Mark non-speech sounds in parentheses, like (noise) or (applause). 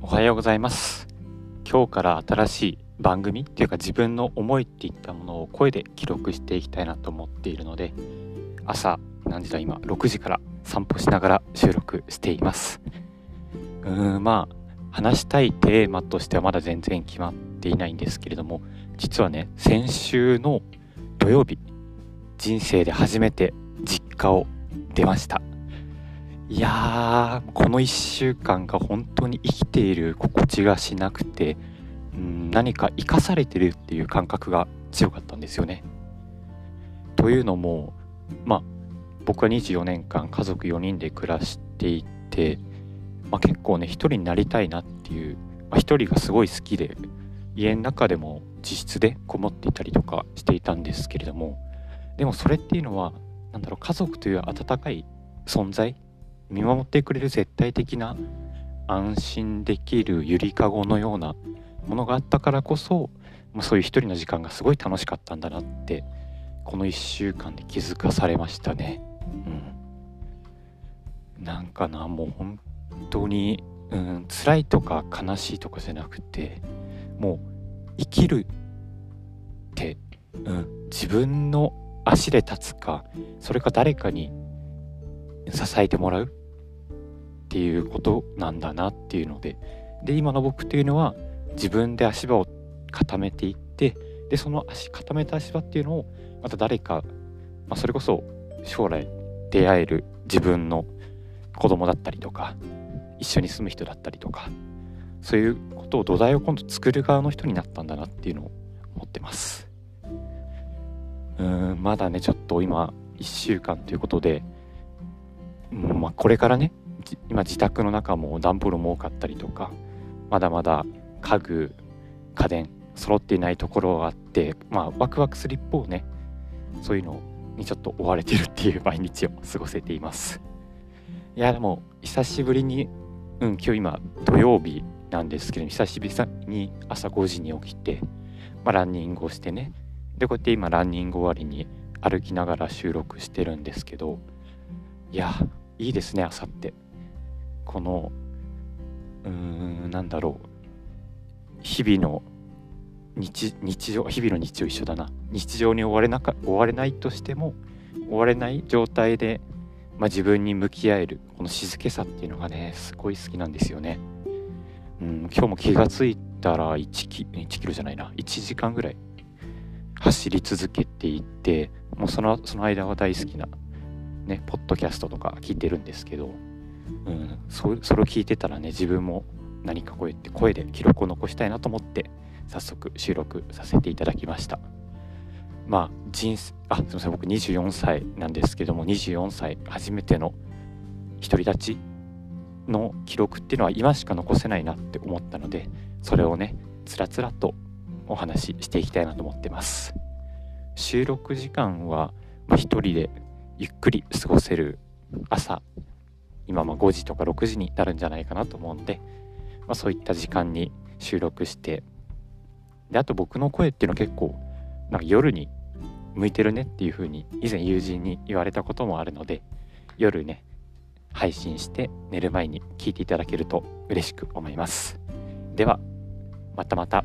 おはようございます。今日から新しい番組っていうか自分の思いっていったものを声で記録していきたいなと思っているので朝何時だ今6時から散歩しながら収録しています。うーんまあ話したいテーマとしてはまだ全然決まっていないんですけれども実はね先週の土曜日人生で初めて実家を出ました。いやーこの1週間が本当に生きている心地がしなくてうん何か生かされてるっていう感覚が強かったんですよね。というのもまあ僕は24年間家族4人で暮らしていて、まあ、結構ね一人になりたいなっていう、まあ、一人がすごい好きで家の中でも自室でこもっていたりとかしていたんですけれどもでもそれっていうのは何だろう家族という温かい存在見守ってくれる絶対的な安心できるゆりかごのようなものがあったからこそ、そういう一人の時間がすごい楽しかったんだなってこの1週間で気づかされましたね。うん、なんかなもう本当に、うん、辛いとか悲しいとかじゃなくてもう生きるって、うん、自分の足で立つかそれか誰かに支えてもらうっていうことなんだなっていうのでで今の僕っていうのは自分で足場を固めていってでその足固めた足場っていうのをまた誰か、まあ、それこそ将来出会える自分の子供だったりとか一緒に住む人だったりとかそういうことを土台を今度作る側の人になったんだなっていうのを思ってます。うんまだねちょっと今1週間ということで、うんまあ、これからね今自宅の中も段ボールも多かったりとかまだまだ家具家電揃っていないところがあってまあワクワクする一方ねそういうのにちょっと追われてるっていう (laughs) 毎日を過ごせています。いやでも久しぶりにうん今日今土曜日なんですけど久しぶりに朝5時に起きて、まあ、ランニングをしてねでこうやって今ランニング終わりに歩きながら収録してるんですけどいやいいですね朝って。このうーんなんだろう。日々の日日常日々の日常一緒だな。日常に追われなか追われないとしても追われない状態で、まあ、自分に向き合えるこの静けさっていうのがねすごい好きなんですよね。うん、今日も気が付いたら1キ ,1 キロじゃないな。1時間ぐらい走り続けていてもうそのその間は大好きなねポッドキャストとか聞いてるんですけどうん、そそれを聞いてたらね自分も何かこうやって声で記録を残したいなと思って早速収録させていただきました。まあ人生あすいません僕24歳なんですけども24歳初めての独り立ちの記録っていうのは今しか残せないなって思ったのでそれをねつらつらとお話ししていきたいなと思ってます。収録時間は一人でゆっくり過ごせる朝今ま5時とか6時になるんじゃないかなと思うので、まあ、そういった時間に収録してであと僕の声っていうのは結構なんか夜に向いてるねっていう風に以前友人に言われたこともあるので夜ね配信して寝る前に聞いていただけると嬉しく思います。ではまたまた。